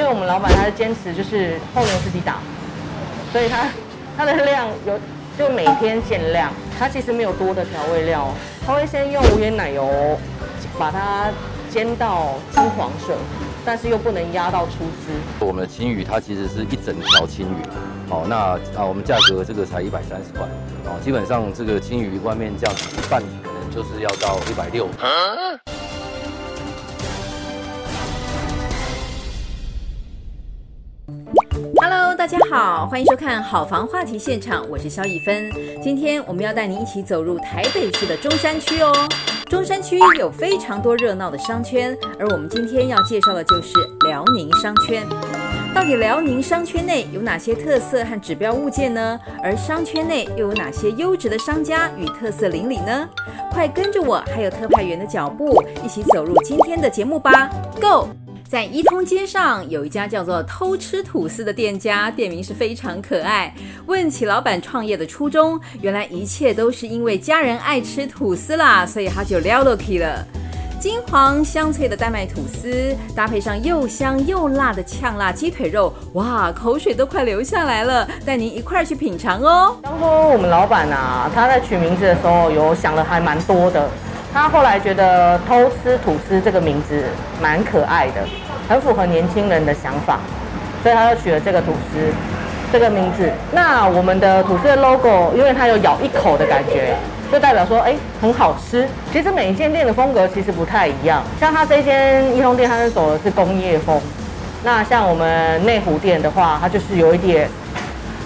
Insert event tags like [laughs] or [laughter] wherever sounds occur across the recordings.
因为我们老板他是坚持就是后面自己打，所以他他的量有就每天限量，他其实没有多的调味料，他会先用无盐奶油把它煎到金黄色，但是又不能压到出汁。我们的青鱼它其实是一整条青鱼，好，那啊我们价格这个才一百三十块，哦，基本上这个青鱼外面这样子一半可能就是要到一百六。大家好，欢迎收看好房话题现场，我是萧逸芬。今天我们要带您一起走入台北市的中山区哦。中山区有非常多热闹的商圈，而我们今天要介绍的就是辽宁商圈。到底辽宁商圈内有哪些特色和指标物件呢？而商圈内又有哪些优质的商家与特色邻里呢？快跟着我还有特派员的脚步，一起走入今天的节目吧，Go！在一通街上有一家叫做“偷吃吐司”的店家，店名是非常可爱。问起老板创业的初衷，原来一切都是因为家人爱吃吐司啦，所以他就撩了起了。金黄香脆的丹麦吐司，搭配上又香又辣的呛辣鸡腿肉，哇，口水都快流下来了。带您一块去品尝哦。当初我们老板啊，他在取名字的时候有想了还蛮多的。他后来觉得“偷吃吐司”这个名字蛮可爱的，很符合年轻人的想法，所以他就取了这个吐司这个名字。那我们的吐司的 logo，因为它有咬一口的感觉，就代表说，哎，很好吃。其实每一间店的风格其实不太一样，像他这间一通店，它是走的是工业风。那像我们内湖店的话，它就是有一点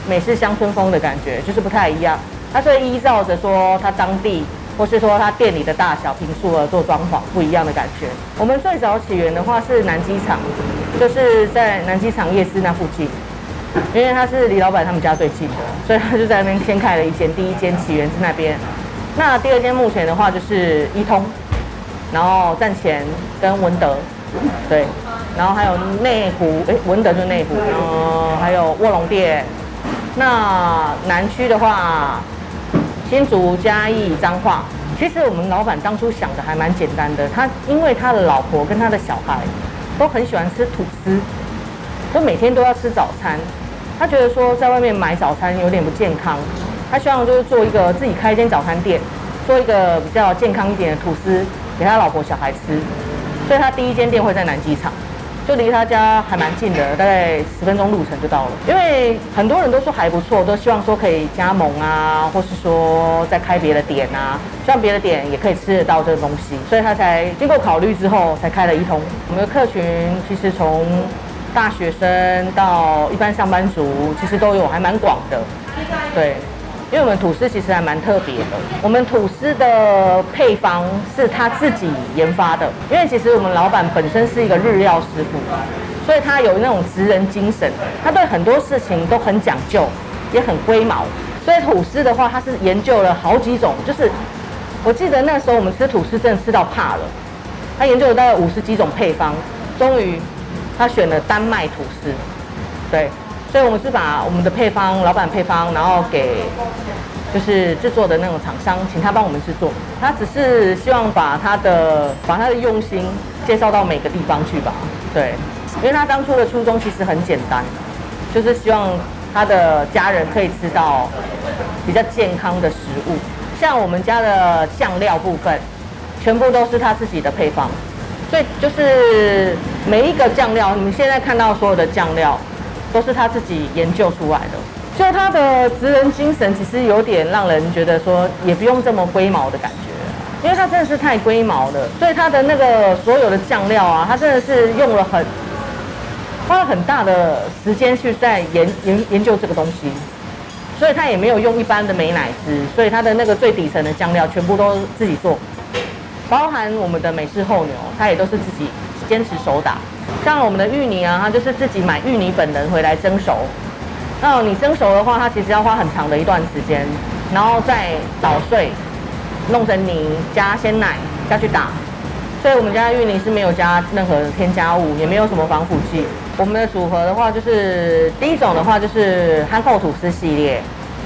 美式乡村风的感觉，就是不太一样。它是依照着说它当地。或是说他店里的大小坪数而做装潢不一样的感觉。我们最早起源的话是南机场，就是在南机场夜市那附近，因为他是离老板他们家最近的，所以他就在那边先开了一间，第一间起源是那边。那第二间目前的话就是一通，然后站前跟文德，对，然后还有内湖，哎，文德就是内湖，然后还有卧龙店。那南区的话。新竹、嘉义、彰化，其实我们老板当初想的还蛮简单的。他因为他的老婆跟他的小孩都很喜欢吃吐司，都每天都要吃早餐。他觉得说在外面买早餐有点不健康，他希望就是做一个自己开一间早餐店，做一个比较健康一点的吐司给他老婆小孩吃。所以他第一间店会在南机场。就离他家还蛮近的，大概十分钟路程就到了。因为很多人都说还不错，都希望说可以加盟啊，或是说再开别的点啊，希望别的点也可以吃得到这个东西，所以他才经过考虑之后才开了一通。我们的客群其实从大学生到一般上班族，其实都有，还蛮广的，对。因为我们吐司其实还蛮特别的，我们吐司的配方是他自己研发的。因为其实我们老板本身是一个日料师傅，所以他有那种职人精神，他对很多事情都很讲究，也很龟毛。所以吐司的话，他是研究了好几种，就是我记得那时候我们吃吐司真的吃到怕了，他研究了大概五十几种配方，终于他选了丹麦吐司，对。所以，我们是把我们的配方、老板配方，然后给就是制作的那种厂商，请他帮我们制作。他只是希望把他的把他的用心介绍到每个地方去吧。对，因为他当初的初衷其实很简单，就是希望他的家人可以吃到比较健康的食物。像我们家的酱料部分，全部都是他自己的配方，所以就是每一个酱料，你们现在看到所有的酱料。都是他自己研究出来的，就他的职人精神，其实有点让人觉得说，也不用这么龟毛的感觉，因为他真的是太龟毛了，所以他的那个所有的酱料啊，他真的是用了很花了很大的时间去在研研研究这个东西，所以他也没有用一般的美乃滋，所以他的那个最底层的酱料全部都自己做，包含我们的美式厚牛，他也都是自己坚持手打。像我们的芋泥啊，它就是自己买芋泥本人回来蒸熟。那你蒸熟的话，它其实要花很长的一段时间，然后再捣碎，弄成泥，加鲜奶下去打。所以我们家的芋泥是没有加任何添加物，也没有什么防腐剂。我们的组合的话，就是第一种的话就是憨厚吐司系列，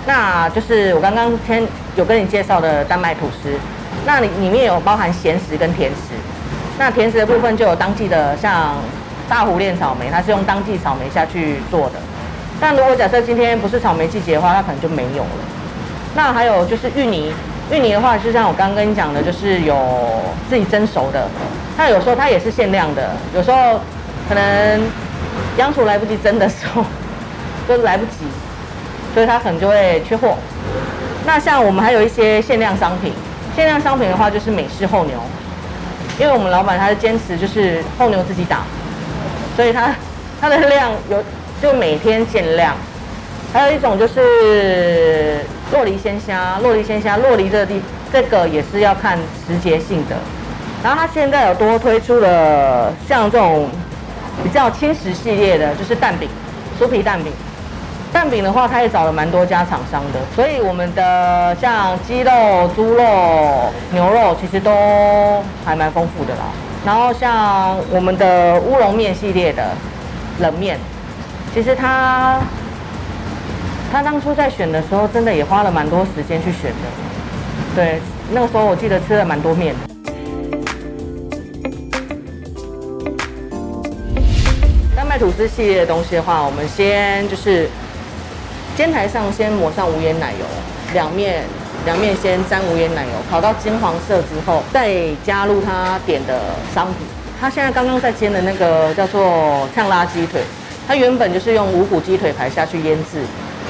那就是我刚刚先有跟你介绍的丹麦吐司，那里里面有包含咸食跟甜食。那甜食的部分就有当季的，像大湖炼草莓，它是用当季草莓下去做的。但如果假设今天不是草莓季节的话，它可能就没有了。那还有就是芋泥，芋泥的话，就像我刚刚跟你讲的，就是有自己蒸熟的。那有时候它也是限量的，有时候可能央厨来不及蒸的时候，就是来不及，所以它可能就会缺货。那像我们还有一些限量商品，限量商品的话就是美式厚牛，因为我们老板他是坚持就是后牛自己打，所以他 [laughs] 他的量有就每天限量。还有一种就是洛梨鲜虾，洛梨鲜虾，洛梨这个地这个也是要看时节性的。然后他现在有多推出了像这种比较轻食系列的，就是蛋饼，酥皮蛋饼。蛋饼的话，他也找了蛮多家厂商的，所以我们的像鸡肉、猪肉、牛肉其实都还蛮丰富的啦。然后像我们的乌龙面系列的冷面，其实他。他当初在选的时候，真的也花了蛮多时间去选的。对，那个时候我记得吃了蛮多面。丹麦吐司系列的东西的话，我们先就是煎台上先抹上无盐奶油，两面两面先沾无盐奶油，烤到金黄色之后，再加入他点的商品。他现在刚刚在煎的那个叫做呛辣鸡腿，它原本就是用无骨鸡腿排下去腌制。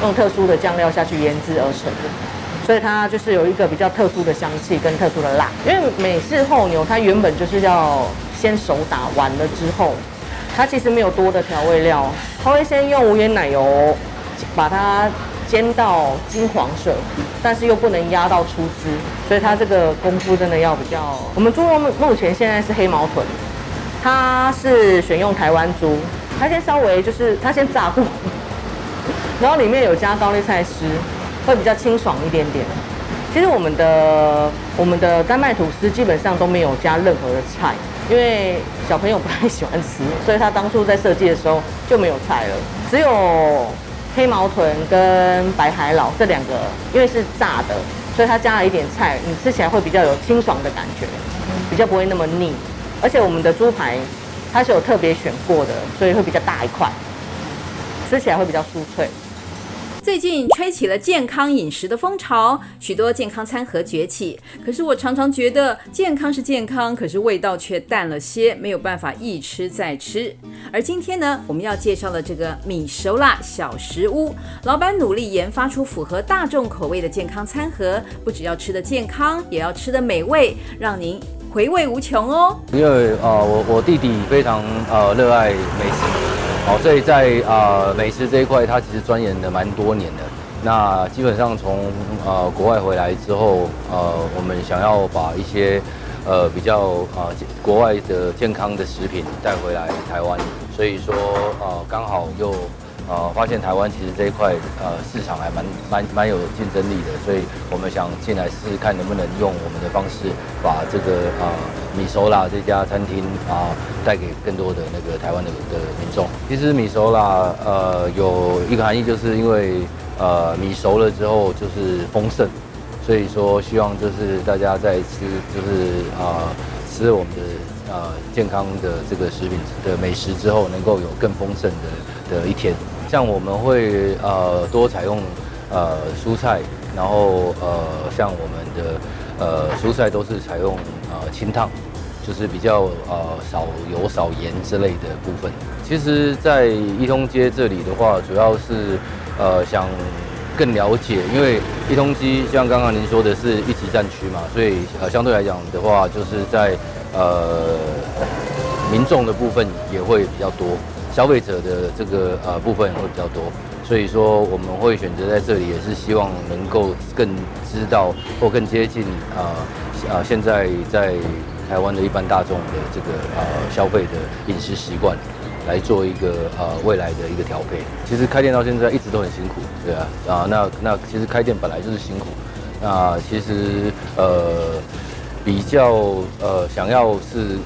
用特殊的酱料下去腌制而成的，所以它就是有一个比较特殊的香气跟特殊的辣。因为美式厚牛它原本就是要先手打完了之后，它其实没有多的调味料，它会先用无盐奶油把它煎到金黄色，但是又不能压到出汁，所以它这个功夫真的要比较。我们猪肉目前现在是黑毛豚，它是选用台湾猪，它先稍微就是它先炸过。然后里面有加高丽菜丝，会比较清爽一点点。其实我们的我们的丹麦吐司基本上都没有加任何的菜，因为小朋友不太喜欢吃，所以他当初在设计的时候就没有菜了，只有黑毛豚跟白海老这两个，因为是炸的，所以它加了一点菜，你吃起来会比较有清爽的感觉，比较不会那么腻。而且我们的猪排它是有特别选过的，所以会比较大一块，吃起来会比较酥脆。最近吹起了健康饮食的风潮，许多健康餐盒崛起。可是我常常觉得健康是健康，可是味道却淡了些，没有办法一吃再吃。而今天呢，我们要介绍的这个米熟啦小食屋，老板努力研发出符合大众口味的健康餐盒，不只要吃得健康，也要吃得美味，让您回味无穷哦。因为啊、我我弟弟非常呃热爱美食。好，所以在呃美食这一块，他其实钻研了蛮多年的。那基本上从呃国外回来之后，呃，我们想要把一些呃比较呃国外的健康的食品带回来台湾，所以说呃刚好又。呃，发现台湾其实这一块呃市场还蛮蛮蛮有竞争力的，所以我们想进来试试看能不能用我们的方式把这个呃米熟啦这家餐厅啊带给更多的那个台湾的的民众。其实米熟啦呃有一个含义，就是因为呃米熟了之后就是丰盛，所以说希望就是大家在吃就是啊、呃、吃我们的呃健康的这个食品的美食之后，能够有更丰盛的的一天。像我们会呃多采用呃蔬菜，然后呃像我们的呃蔬菜都是采用呃清烫，就是比较呃少油少盐之类的部分。其实，在一通街这里的话，主要是呃想更了解，因为一通街像刚刚您说的是一级战区嘛，所以呃相对来讲的话，就是在呃民众的部分也会比较多。消费者的这个呃部分会比较多，所以说我们会选择在这里，也是希望能够更知道或更接近啊啊现在在台湾的一般大众的这个呃消费的饮食习惯，来做一个呃未来的一个调配。其实开店到现在一直都很辛苦，对啊啊那那其实开店本来就是辛苦，那其实呃比较呃想要是。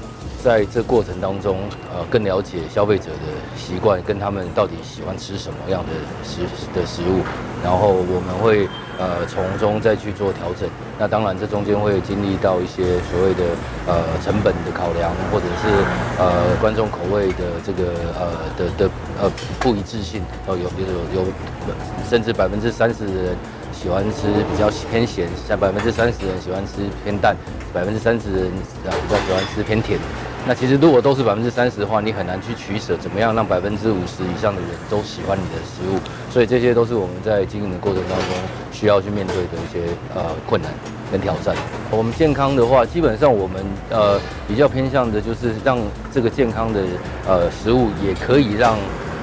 在这过程当中，呃，更了解消费者的习惯，跟他们到底喜欢吃什么样的食的食物，然后我们会呃从中再去做调整。那当然，这中间会经历到一些所谓的呃成本的考量，或者是呃观众口味的这个呃的的呃不一致性，哦，有有有有，甚至百分之三十的人喜欢吃比较偏咸，像百分之三十的人喜欢吃偏淡，百分之三十的人啊比较喜欢吃偏甜。那其实如果都是百分之三十的话，你很难去取舍，怎么样让百分之五十以上的人都喜欢你的食物？所以这些都是我们在经营的过程当中需要去面对的一些呃困难跟挑战。我们健康的话，基本上我们呃比较偏向的就是让这个健康的呃食物也可以让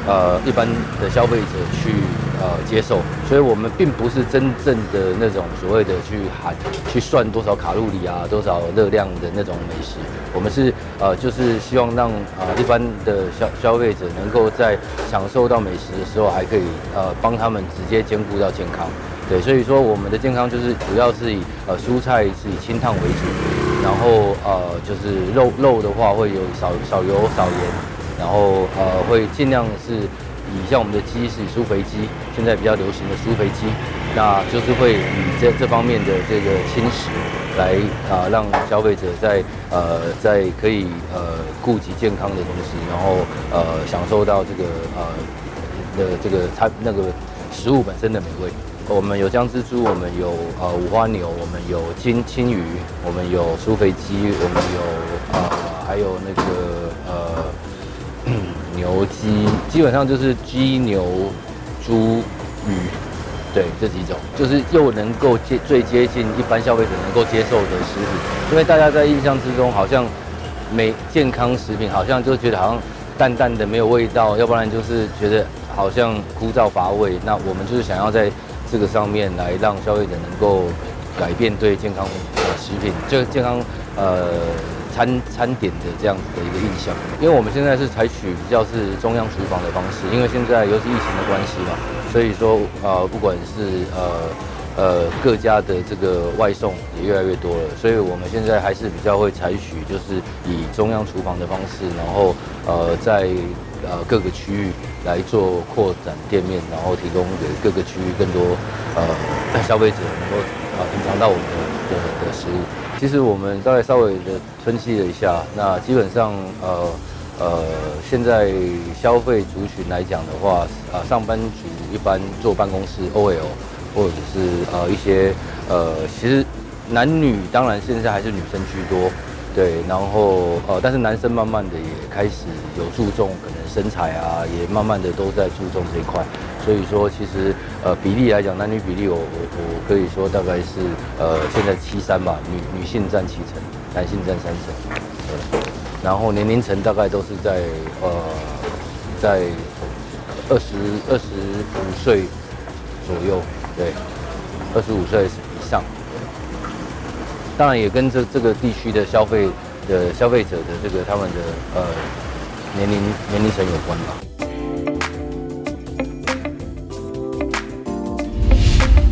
呃一般的消费者去。呃，接受，所以我们并不是真正的那种所谓的去喊、去算多少卡路里啊、多少热量的那种美食。我们是呃，就是希望让、呃、一般的消消费者能够在享受到美食的时候，还可以呃帮他们直接兼顾到健康。对，所以说我们的健康就是主要是以呃蔬菜是以清烫为主，然后呃就是肉肉的话会有少少油少盐，然后呃会尽量是。以像我们的鸡是苏肥鸡，现在比较流行的苏肥鸡，那就是会以这这方面的这个轻食来啊、让消费者在呃在可以呃顾及健康的东西，然后呃享受到这个呃的这个餐那个食物本身的美味。我们有姜汁猪，我们有呃五花牛，我们有金青鱼，我们有苏肥鸡，我们有呃还有那个呃。牛鸡基本上就是鸡牛猪鱼，对，这几种，就是又能够接最接近一般消费者能够接受的食品。因为大家在印象之中，好像没健康食品，好像就觉得好像淡淡的没有味道，要不然就是觉得好像枯燥乏味。那我们就是想要在这个上面来让消费者能够改变对健康的食品，就健康呃。餐餐点的这样子的一个印象，因为我们现在是采取比较是中央厨房的方式，因为现在尤其疫情的关系嘛，所以说呃不管是呃呃各家的这个外送也越来越多了，所以我们现在还是比较会采取就是以中央厨房的方式，然后呃在呃各个区域来做扩展店面，然后提供给各个区域更多呃消费者能够呃品尝到我们的的的食物。其实我们大概稍微的分析了一下，那基本上呃呃，现在消费族群来讲的话，啊，上班族一般坐办公室 OL，或者是呃一些呃，其实男女当然现在还是女生居多。对，然后呃，但是男生慢慢的也开始有注重可能身材啊，也慢慢的都在注重这一块。所以说，其实呃比例来讲，男女比例我我我可以说大概是呃现在七三吧，女女性占七成，男性占三成。对，然后年龄层大概都是在呃在二十二十五岁左右，对，二十五岁以上。当然也跟这这个地区的消费的消费者的这个他们的呃年龄年龄层有关吧。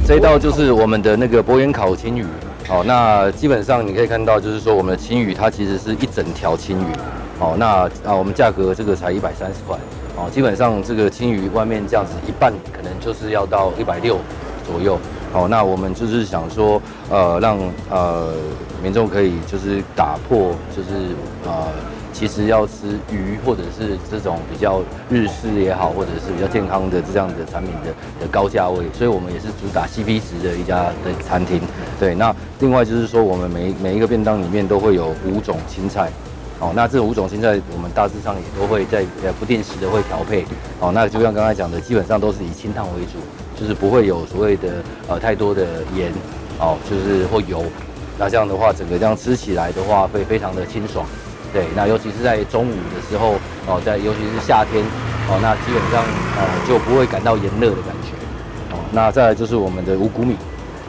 这一道就是我们的那个博远烤青鱼，好，那基本上你可以看到，就是说我们的青鱼它其实是一整条青鱼，好，那啊我们价格这个才一百三十块，哦，基本上这个青鱼外面这样子一半可能就是要到一百六左右。好，那我们就是想说，呃，让呃民众可以就是打破，就是呃，其实要吃鱼或者是这种比较日式也好，或者是比较健康的这样的产品的的高价位，所以我们也是主打 CP 值的一家的餐厅。对，那另外就是说，我们每每一个便当里面都会有五种青菜。哦，那这五种青菜我们大致上也都会在呃不定时的会调配。哦，那就像刚才讲的，基本上都是以清汤为主。就是不会有所谓的呃太多的盐哦，就是或油，那这样的话，整个这样吃起来的话会非常的清爽，对。那尤其是在中午的时候哦，在尤其是夏天哦，那基本上呃就不会感到炎热的感觉哦。那再来就是我们的五谷米，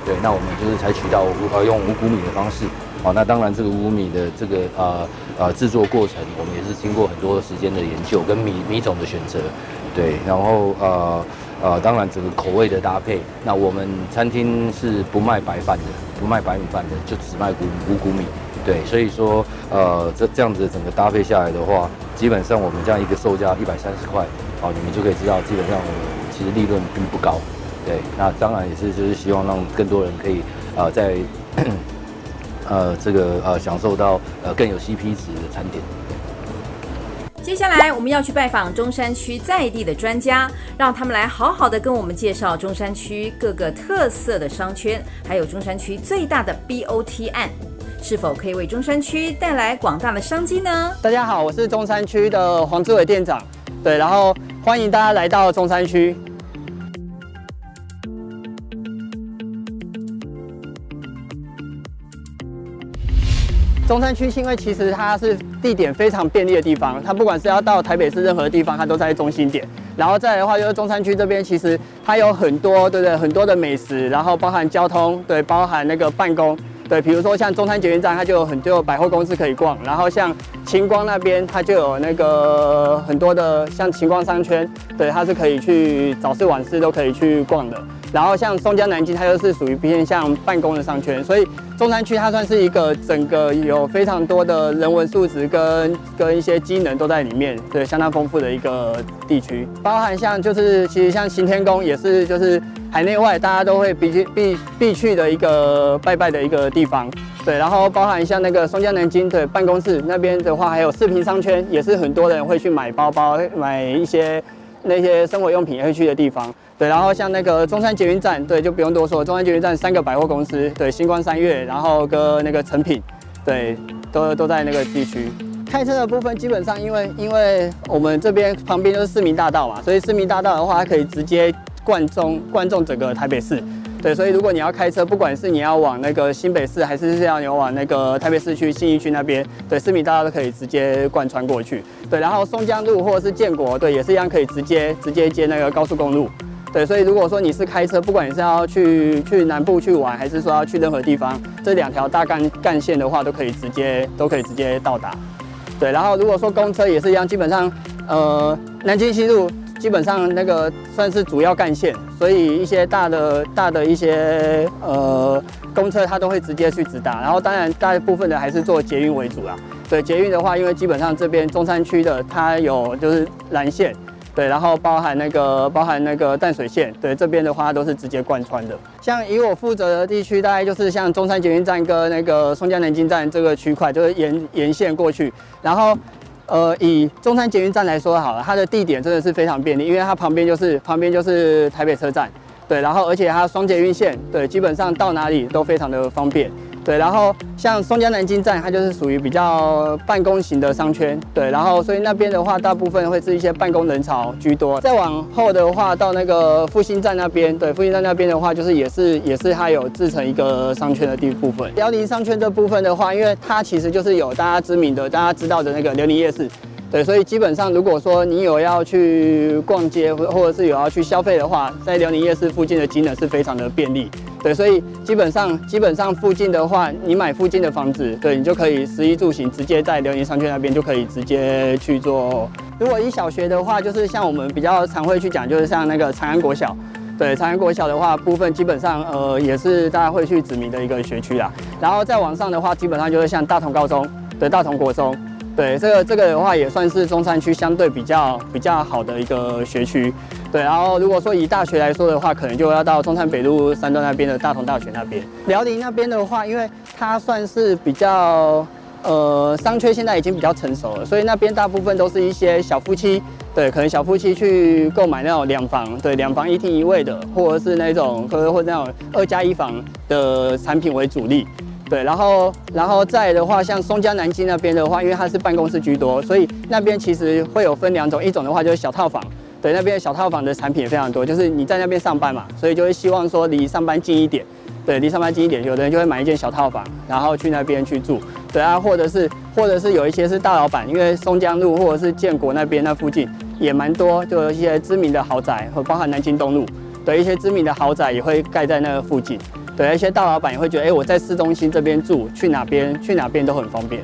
对，那我们就是采取到呃用五谷米的方式哦。那当然这个五谷米的这个呃呃制作过程，我们也是经过很多时间的研究跟米米种的选择，对，然后呃。呃，当然整个口味的搭配，那我们餐厅是不卖白饭的，不卖白米饭的，就只卖五谷米。对，所以说呃这这样子整个搭配下来的话，基本上我们这样一个售价一百三十块，好，你们就可以知道基本上我们其实利润并不高。对，那当然也是就是希望让更多人可以呃在呃这个呃享受到呃更有 CP 值的餐点。接下来我们要去拜访中山区在地的专家，让他们来好好的跟我们介绍中山区各个特色的商圈，还有中山区最大的 BOT 案，是否可以为中山区带来广大的商机呢？大家好，我是中山区的黄志伟店长，对，然后欢迎大家来到中山区。中山区是，因为其实它是地点非常便利的地方，它不管是要到台北市任何地方，它都在中心点。然后再来的话，就是中山区这边，其实它有很多，对不对？很多的美食，然后包含交通，对，包含那个办公，对，比如说像中山捷运站，它就有很多百货公司可以逛。然后像晴光那边，它就有那个很多的像晴光商圈，对，它是可以去早市晚市都可以去逛的。然后像松江南京，它又是属于偏向办公的商圈，所以中山区它算是一个整个有非常多的人文素质跟跟一些机能都在里面，对，相当丰富的一个地区。包含像就是其实像行天宫也是就是海内外大家都会必必必去的一个拜拜的一个地方，对。然后包含像那个松江南京的办公室那边的话，还有四平商圈，也是很多人会去买包包、买一些那些生活用品也会去的地方。对，然后像那个中山捷运站，对，就不用多说。中山捷运站三个百货公司，对，星光三月，然后跟那个成品，对，都都在那个地区。开车的部分基本上，因为因为我们这边旁边就是市民大道嘛，所以市民大道的话，它可以直接贯中贯中整个台北市。对，所以如果你要开车，不管是你要往那个新北市，还是是要你往那个台北市区信义区那边，对，市民大道都可以直接贯穿过去。对，然后松江路或者是建国，对，也是一样可以直接直接接那个高速公路。对，所以如果说你是开车，不管你是要去去南部去玩，还是说要去任何地方，这两条大干干线的话，都可以直接都可以直接到达。对，然后如果说公车也是一样，基本上，呃，南京西路基本上那个算是主要干线，所以一些大的大的一些呃公车它都会直接去直达。然后当然大部分的还是做捷运为主啦。对，捷运的话，因为基本上这边中山区的它有就是蓝线。对，然后包含那个包含那个淡水线，对，这边的话都是直接贯穿的。像以我负责的地区，大概就是像中山捷运站跟那个松江南京站这个区块，就是沿沿线过去。然后，呃，以中山捷运站来说好了，它的地点真的是非常便利，因为它旁边就是旁边就是台北车站，对，然后而且它双捷运线，对，基本上到哪里都非常的方便。对，然后像松江南京站，它就是属于比较办公型的商圈，对，然后所以那边的话，大部分会是一些办公人潮居多。再往后的话，到那个复兴站那边，对，复兴站那边的话，就是也是也是它有自成一个商圈的地部分。辽宁商圈这部分的话，因为它其实就是有大家知名的、大家知道的那个辽宁夜市，对，所以基本上如果说你有要去逛街，或或者是有要去消费的话，在辽宁夜市附近的机能是非常的便利。对，所以基本上基本上附近的话，你买附近的房子，对，你就可以食衣住行直接在辽宁商圈那边就可以直接去做。如果以小学的话，就是像我们比较常会去讲，就是像那个长安国小，对，长安国小的话部分基本上呃也是大家会去指名的一个学区啦。然后再往上的话，基本上就是像大同高中，对，大同国中，对，这个这个的话也算是中山区相对比较比较好的一个学区。对，然后如果说以大学来说的话，可能就要到中山北路三段那边的大同大学那边。辽宁那边的话，因为它算是比较呃商圈现在已经比较成熟了，所以那边大部分都是一些小夫妻，对，可能小夫妻去购买那种两房，对，两房一厅一卫的，或者是那种或者或者那种二加一房的产品为主力。对，然后然后再的话，像松江南京那边的话，因为它是办公室居多，所以那边其实会有分两种，一种的话就是小套房。对，那边小套房的产品也非常多，就是你在那边上班嘛，所以就会希望说离上班近一点。对，离上班近一点，有的人就会买一间小套房，然后去那边去住。对啊，或者是或者是有一些是大老板，因为松江路或者是建国那边那附近也蛮多，就有一些知名的豪宅，和包含南京东路，对，一些知名的豪宅也会盖在那个附近。对，一些大老板也会觉得，哎，我在市中心这边住，去哪边去哪边都很方便。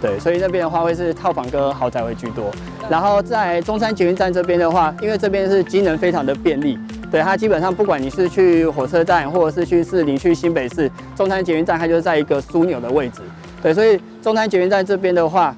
对，所以那边的话会是套房跟豪宅为居多。然后在中山捷运站这边的话，因为这边是机能非常的便利，对，它基本上不管你是去火车站，或者是去市林、去新北市，中山捷运站它就是在一个枢纽的位置。对，所以中山捷运站这边的话，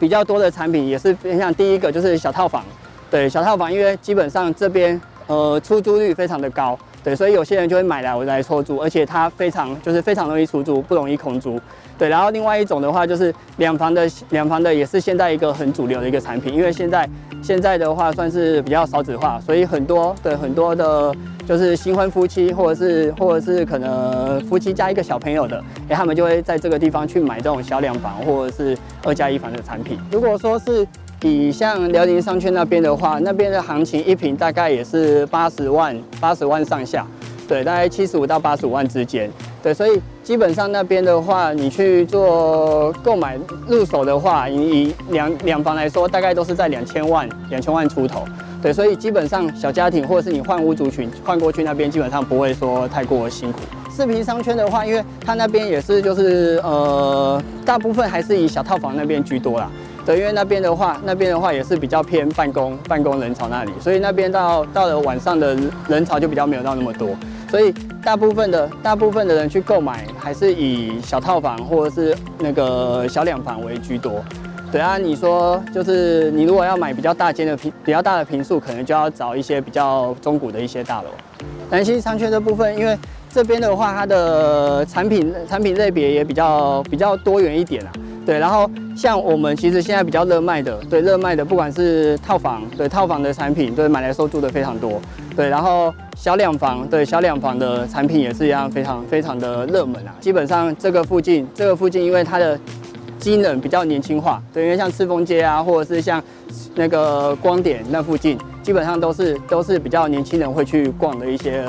比较多的产品也是偏向第一个就是小套房，对，小套房，因为基本上这边呃出租率非常的高，对，所以有些人就会买来我来出租，而且它非常就是非常容易出租，不容易空租。对，然后另外一种的话就是两房的，两房的也是现在一个很主流的一个产品，因为现在现在的话算是比较少子化，所以很多的很多的，就是新婚夫妻或者是或者是可能夫妻加一个小朋友的，哎，他们就会在这个地方去买这种小两房或者是二加一房的产品。如果说是以像辽宁商圈那边的话，那边的行情一平大概也是八十万八十万上下，对，大概七十五到八十五万之间。对，所以基本上那边的话，你去做购买入手的话，以两两房来说，大概都是在两千万、两千万出头。对，所以基本上小家庭或者是你换屋族群换过去那边，基本上不会说太过辛苦。四平商圈的话，因为它那边也是就是呃，大部分还是以小套房那边居多啦。对，因为那边的话，那边的话也是比较偏办公办公人潮那里，所以那边到到了晚上的人潮就比较没有到那么多。所以大部分的大部分的人去购买还是以小套房或者是那个小两房为居多。对啊，你说就是你如果要买比较大间的平比较大的平数，可能就要找一些比较中古的一些大楼。南西商圈这部分，因为这边的话，它的产品产品类别也比较比较多元一点啊。对，然后像我们其实现在比较热卖的，对热卖的，不管是套房，对套房的产品，对买来收租的非常多。对，然后小两房，对小两房的产品也是一样，非常非常的热门啊。基本上这个附近，这个附近因为它的机能比较年轻化，对，因为像赤峰街啊，或者是像那个光点那附近，基本上都是都是比较年轻人会去逛的一些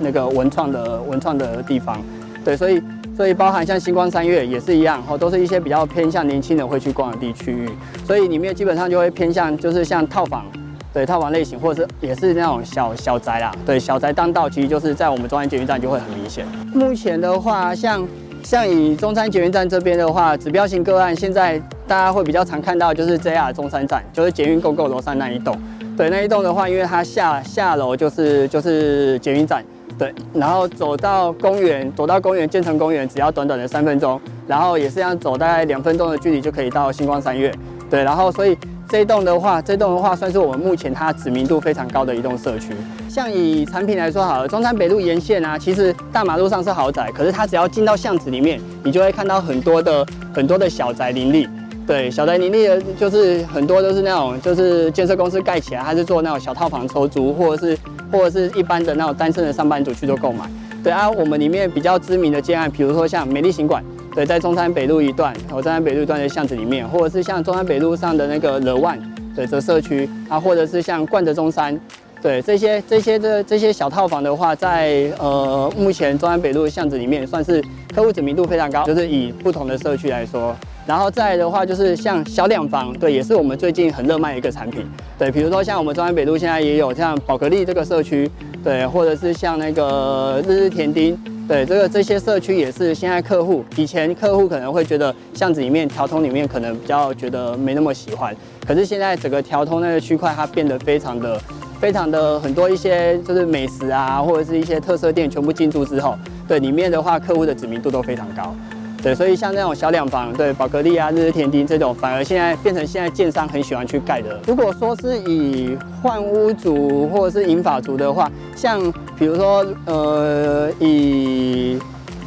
那个文创的文创的地方。对，所以。所以包含像星光三月也是一样，哦，都是一些比较偏向年轻人会去逛的地区域，所以里面基本上就会偏向就是像套房，对套房类型，或者是也是那种小小宅啦，对小宅当道，其实就是在我们中山捷运站就会很明显。目前的话，像像以中山捷运站这边的话，指标型个案，现在大家会比较常看到就是 JR 中山站，就是捷运 GOGO 楼上那一栋，对那一栋的话，因为它下下楼就是就是捷运站。对，然后走到公园，走到公园建成公园，只要短短的三分钟，然后也是要走大概两分钟的距离就可以到星光三月。对，然后所以这一栋的话，这栋的话算是我们目前它知名度非常高的一栋社区。像以产品来说好了，中山北路沿线啊，其实大马路上是豪宅，可是它只要进到巷子里面，你就会看到很多的很多的小宅林立。对，小宅林立的，就是很多都是那种，就是建设公司盖起来，还是做那种小套房出租，或者是或者是一般的那种单身的上班族去做购买。对啊，我们里面比较知名的建案，比如说像美丽行馆，对，在中山北路一段，中山北路一段的巷子里面，或者是像中山北路上的那个 The One，对，这社区啊，或者是像冠德中山，对，这些这些的这些小套房的话，在呃目前中山北路巷子里面，算是客户知名度非常高，就是以不同的社区来说。然后再来的话，就是像小两房，对，也是我们最近很热卖的一个产品，对，比如说像我们中山北路现在也有像宝格丽这个社区，对，或者是像那个日日甜丁，对，这个这些社区也是现在客户，以前客户可能会觉得巷子里面条通里面可能比较觉得没那么喜欢，可是现在整个条通那个区块它变得非常的非常的很多一些就是美食啊，或者是一些特色店全部进驻之后，对，里面的话客户的知名度都非常高。对，所以像那种小两房，对，宝格丽啊、日日天丁这种，反而现在变成现在建商很喜欢去盖的。如果说是以换屋族或者是银发族的话，像比如说呃，以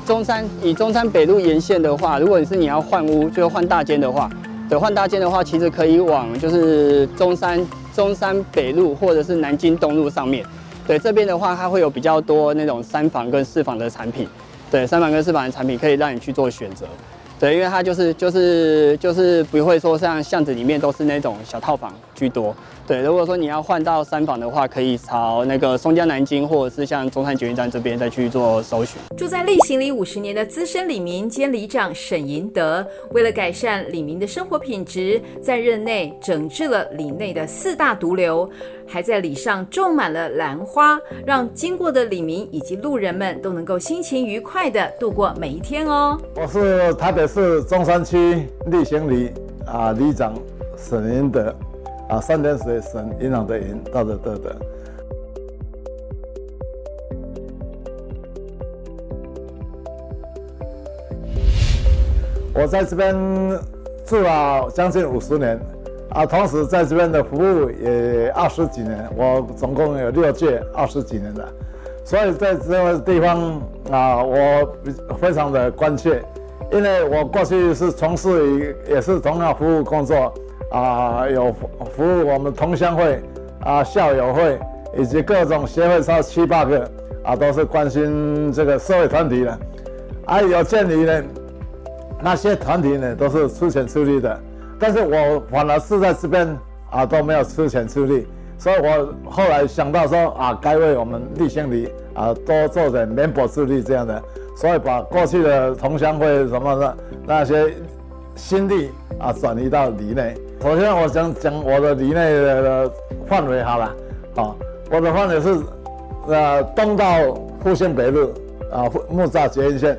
中山以中山北路沿线的话，如果你是你要换屋，就是换大间的话，对，换大间的话，其实可以往就是中山中山北路或者是南京东路上面，对，这边的话它会有比较多那种三房跟四房的产品。对，三房跟四房的产品可以让你去做选择，对，因为它就是就是就是不会说像巷子里面都是那种小套房。居多。对，如果说你要换到三房的话，可以朝那个松江南京，或者是像中山捷运站这边再去做搜寻。住在例行里五十年的资深里民兼里长沈银德，为了改善里民的生活品质，在任内整治了里内的四大毒瘤，还在里上种满了兰花，让经过的里民以及路人们都能够心情愉快的度过每一天哦。我是台北市中山区例行里啊里长沈银德。啊，三点水省银行的银，道德德德。我在这边住了将近五十年，啊，同时在这边的服务也二十几年，我总共有六届二十几年了，所以在这个地方啊，我非常的关切，因为我过去是从事也是同样服务工作，啊，有服务我们同乡会啊、校友会以及各种协会超七八个，啊，都是关心这个社会团体的，啊，有鉴于呢。那些团体呢，都是出钱出力的，但是我反而是在这边啊都没有出钱出力，所以我后来想到说啊，该为我们励馨里啊多做点绵薄之力这样的，所以把过去的同乡会什么的那些心力啊转移到里内。首先我想讲我的里内的范围好了，好，我的范围是呃东到复兴北路啊木栅捷运线。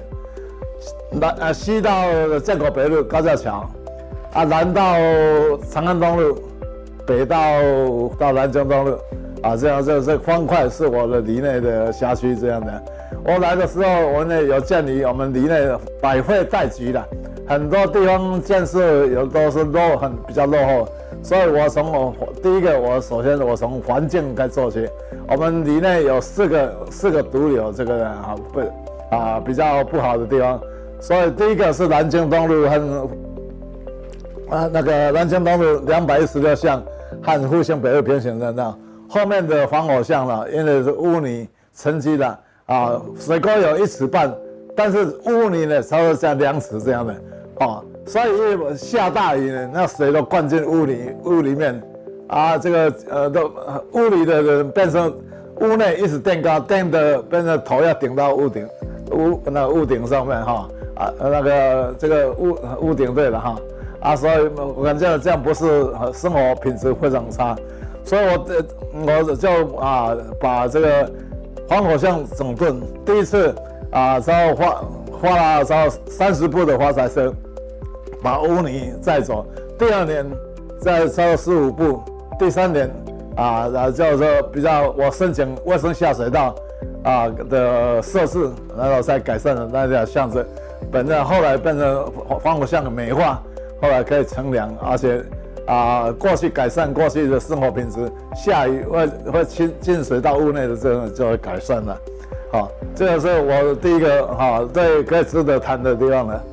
南啊西到建国北路高架桥，啊南到长安东路，北到到南京东路，啊这样这这方块是我的里内的辖区这样的。我来的时候，我呢有建立我们里内百废待举的，很多地方建设有都是落很比较落后，所以我从我第一个我首先我从环境该做起。我们里内有四个四个独有这个啊不啊比较不好的地方。所以第一个是南京东路和啊那个南京东路两百一十六巷和复兴北路平行的那后面的防火巷了，因为是污泥沉积的啊，水沟有一尺半，但是污泥呢差不多像两尺这样的啊，所以下大雨呢，那水都灌进屋里屋里面。啊，这个呃都屋里的人变成屋内一直垫高，垫的变成头要顶到屋顶屋那屋顶上面哈。啊，那个这个屋屋顶对了哈，啊，所以我感觉这样不是生活品质非常差，所以我这我就啊把这个防火巷整顿，第一次啊然后花花了然后三十部的花柴车。把污泥载走，第二年再招十五步，第三年啊然后就是说比较我申请卫生下水道啊的设施，然后再改善了那条巷子。本来后来变成防火巷的美化，后来可以乘凉，而且啊、过去改善过去的生活品质，下雨会会进进水到屋内的这种就会改善了。好，这个是我第一个哈，对可以值得谈的地方了。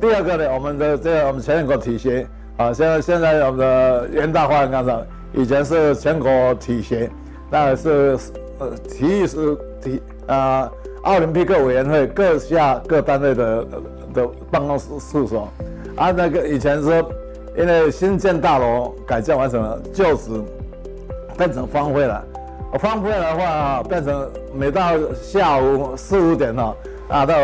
第二个呢，我们的这个我们全国体协啊，现在现在我们的元大花园广场以前是全国体协，那是呃体育是体啊。奥林匹克委员会各下各单位的的办公室处所，啊，那个以前是因为新建大楼改建完成了，旧址变成荒废了。荒废的话，变成每到下午四五点哈，啊，到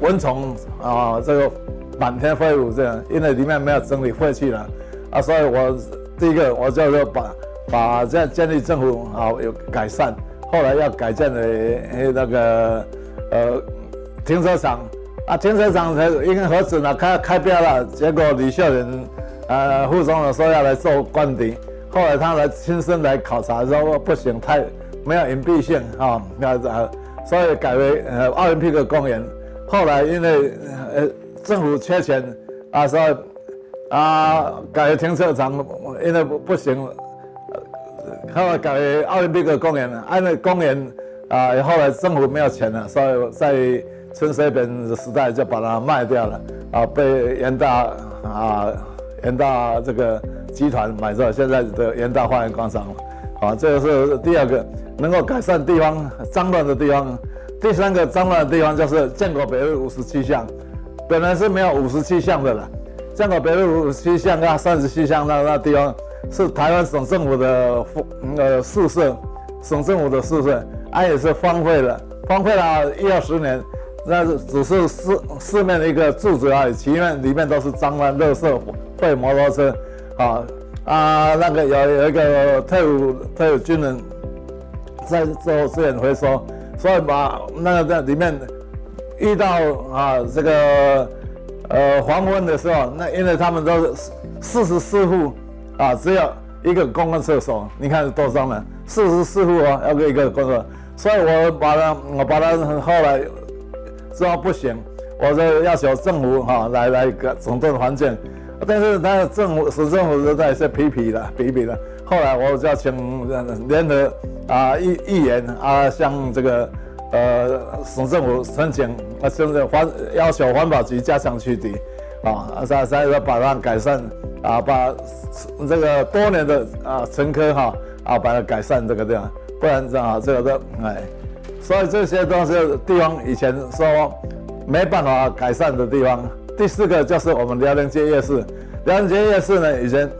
蚊虫啊，这个满天飞舞这样，因为里面没有整理废弃了，啊，所以我第一个我就要把把这样建立政府啊有改善，后来要改建的那个。呃，停车场啊，停车场才一根盒子呢，开开标了，结果李秀莲呃副总统说要来做官邸，后来他来亲身来考察，说不行，太没有隐蔽性啊，那呃，所以改为呃奥林匹克公园。后来因为呃政府缺钱啊，所以啊改为停车场，因为不不行，后来改为奥林匹克公园，按那公园。啊，后来政府没有钱了，所以在陈水扁时代就把它卖掉了，啊，被元大啊元大这个集团买走，现在的元大花园广场，啊，这个是第二个能够改善地方脏乱的地方。第三个脏乱的地方就是建国北路五十七巷，本来是没有五十七项的了，香港北路五十七项啊三十七项那那地方是台湾省政府的呃宿舍，省政府的宿舍。它、也是荒废了，荒废了一二十年，那只是四四面的一个柱子而已，其面里面都是脏乱、垃圾、废摩托车，啊啊，那个有有一个退伍退伍军人在做资源回收，所以把那个在里面遇到啊这个呃黄昏的时候，那因为他们都是四十四户啊，只有一个公共厕所，你看多脏了，四十四户啊，要一个公共。所以我把它，我把它后来知道不行，我就要求政府哈来来个整顿环境，但是他政府市政府都在是批评的批评的。后来我就请联合啊议议员啊向这个呃省政府申请啊，甚至环要求环保局加强取缔啊，再再要把它改善啊，把这个多年的啊陈科哈啊把它改善这个地方，不然这样这个都哎，所以这些都是地方以前说。没办法改善的地方。第四个就是我们辽宁街夜市。辽宁街夜市呢，以前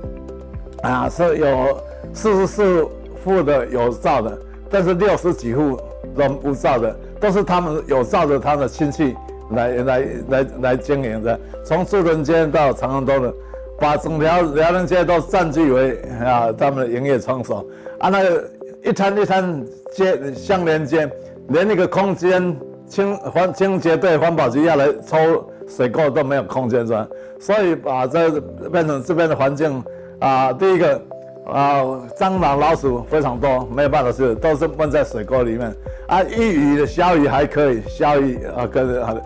啊是有四十四户的有照的，但是六十几户都无照的，都是他们有照的他的亲戚来来来来经营的。从树墩街到长安东的，把整条辽宁街都占据为啊他们的营业场所。啊，那个一摊一摊街相连接，连那个空间。清环清洁队环保局要来抽水垢都没有空间是吧？所以把这变成这边的环境啊，第一个啊，蟑螂老鼠非常多，没有办法是都是闷在水沟里面啊。一雨的小雨还可以，小雨啊跟好的，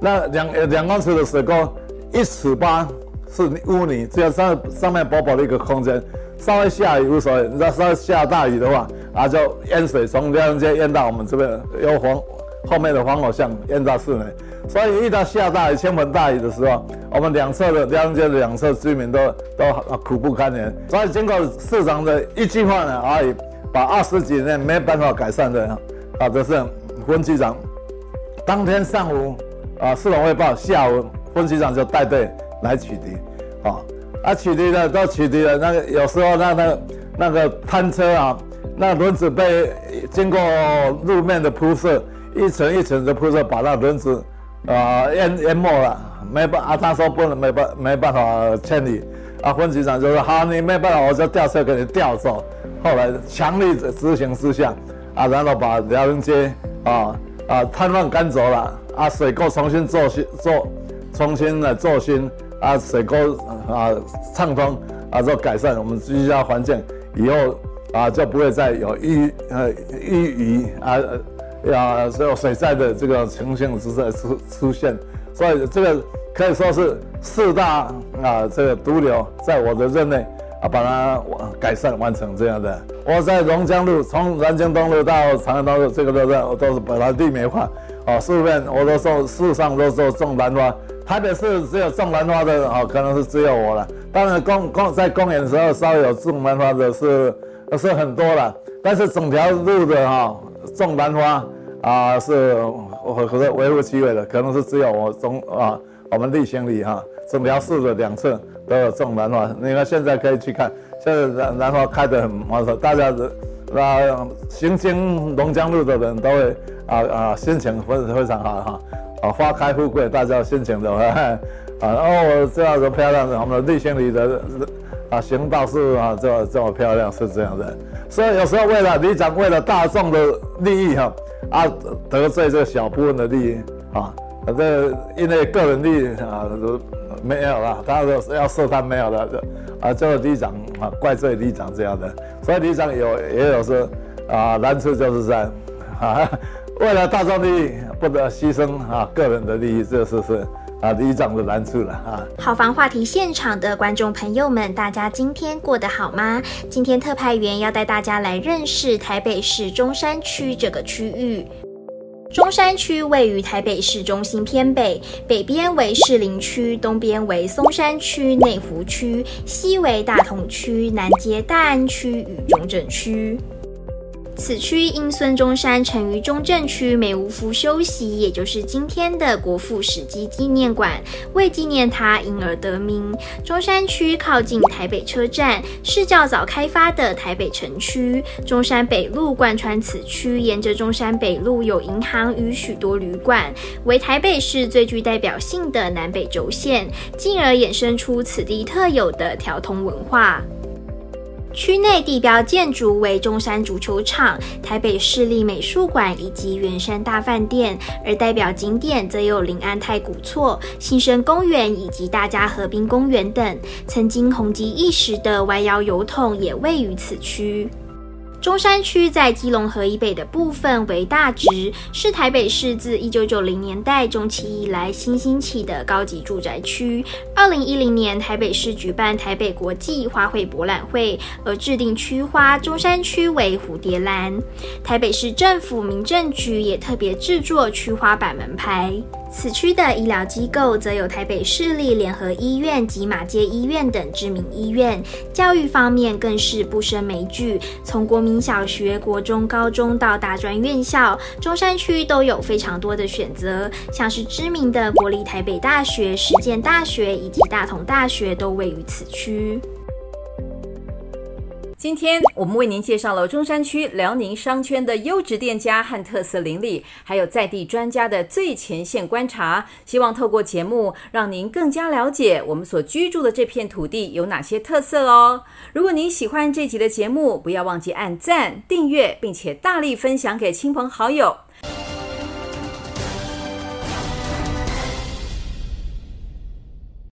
那两两公尺的水沟，一尺八是污泥，只有上上面薄薄的一个空间，稍微下雨无所谓，你知道稍微下大雨的话啊，就淹水从辽宁街淹到我们这边有黄。后面的黄偶巷淹到室内，所以遇到下大雨、倾盆大雨的时候，我们两侧的辽宁街的两侧居民都都苦不堪言。所以经过市长的一句话呢，而已把二十几年没办法改善的啊，这是分局长。当天上午啊，市容汇报，下午分局长就带队来取缔，啊啊取缔的都取缔了，那个有时候那那那个摊车啊，那轮子被经过路面的铺设。一层一层的铺设，把那轮子啊淹淹没了，没办啊，他说不能没办没办法劝你，啊，分局长就说好，你没办法，我就调车给你调走。后来强力执行之下，啊，然后把辽宁街啊啊瘫痪赶走了，啊，水沟重新做新做，重新的做新，啊，水沟啊畅通，啊，做改善我们居家环境，以后啊就不会再有淤呃淤泥啊。啊，所有水灾的这个情形是在出出现，所以这个可以说是四大啊，这个毒瘤在我的任内啊，把它改善完成这样的。我在龙江路，从南京东路到长安东路，这个都是我都是把它绿美化，啊，四面我都说市上都说种兰花，台北市只有种兰花的哦，可能是只有我了。当然公公在公园的时候稍微有种兰花的是是很多了，但是整条路的哈种兰花。啊，是我可是微乎其微的，可能是只有我中啊，我们立新里哈，整条市的两侧都有种兰花。你看现在可以去看，现在兰兰花开得很茂盛，大家的啊行经龙江路的人都会啊啊心情非非常好哈，啊花开富贵，大家心情都会 [laughs] 啊，然后这样子漂亮的，我们的立新里的啊行道是啊这这么漂亮是这样的，所以有时候为了里长为了大众的利益哈。啊，得罪这小部分的利益啊，这因为个人利益啊没有了，他说要设摊没有了，啊，这个里长啊怪罪里长这样的，所以里长有也有说啊难处就是在啊，为了大众利益不得牺牲啊个人的利益，这是是啊里长的难处了啊。好房话题现场的观众朋友们，大家今天过得好吗？今天特派员要带大家来认识台北市中山区这个区域。中山区位于台北市中心偏北，北边为士林区，东边为松山区、内湖区，西为大同区，南接大安区与中正区。此区因孙中山曾于中正区梅屋夫休息，也就是今天的国父史迹纪念馆，为纪念他因而得名。中山区靠近台北车站，是较早开发的台北城区。中山北路贯穿此区，沿着中山北路有银行与许多旅馆，为台北市最具代表性的南北轴线，进而衍生出此地特有的条通文化。区内地标建筑为中山足球场、台北市立美术馆以及圆山大饭店，而代表景点则有临安太古厝、新生公园以及大家河滨公园等。曾经红极一时的弯腰邮筒也位于此区。中山区在基隆河以北的部分为大直，是台北市自一九九零年代中期以来新兴起的高级住宅区。二零一零年，台北市举办台北国际花卉博览会，而制定区花中山区为蝴蝶兰。台北市政府民政局也特别制作区花板门牌。此区的医疗机构则有台北市立联合医院及马街医院等知名医院，教育方面更是不胜枚举，从国民小学、国中、高中到大专院校，中山区都有非常多的选择，像是知名的国立台北大学、实践大学以及大同大学都位于此区。今天我们为您介绍了中山区辽宁商圈的优质店家和特色邻里，还有在地专家的最前线观察。希望透过节目，让您更加了解我们所居住的这片土地有哪些特色哦。如果您喜欢这集的节目，不要忘记按赞、订阅，并且大力分享给亲朋好友。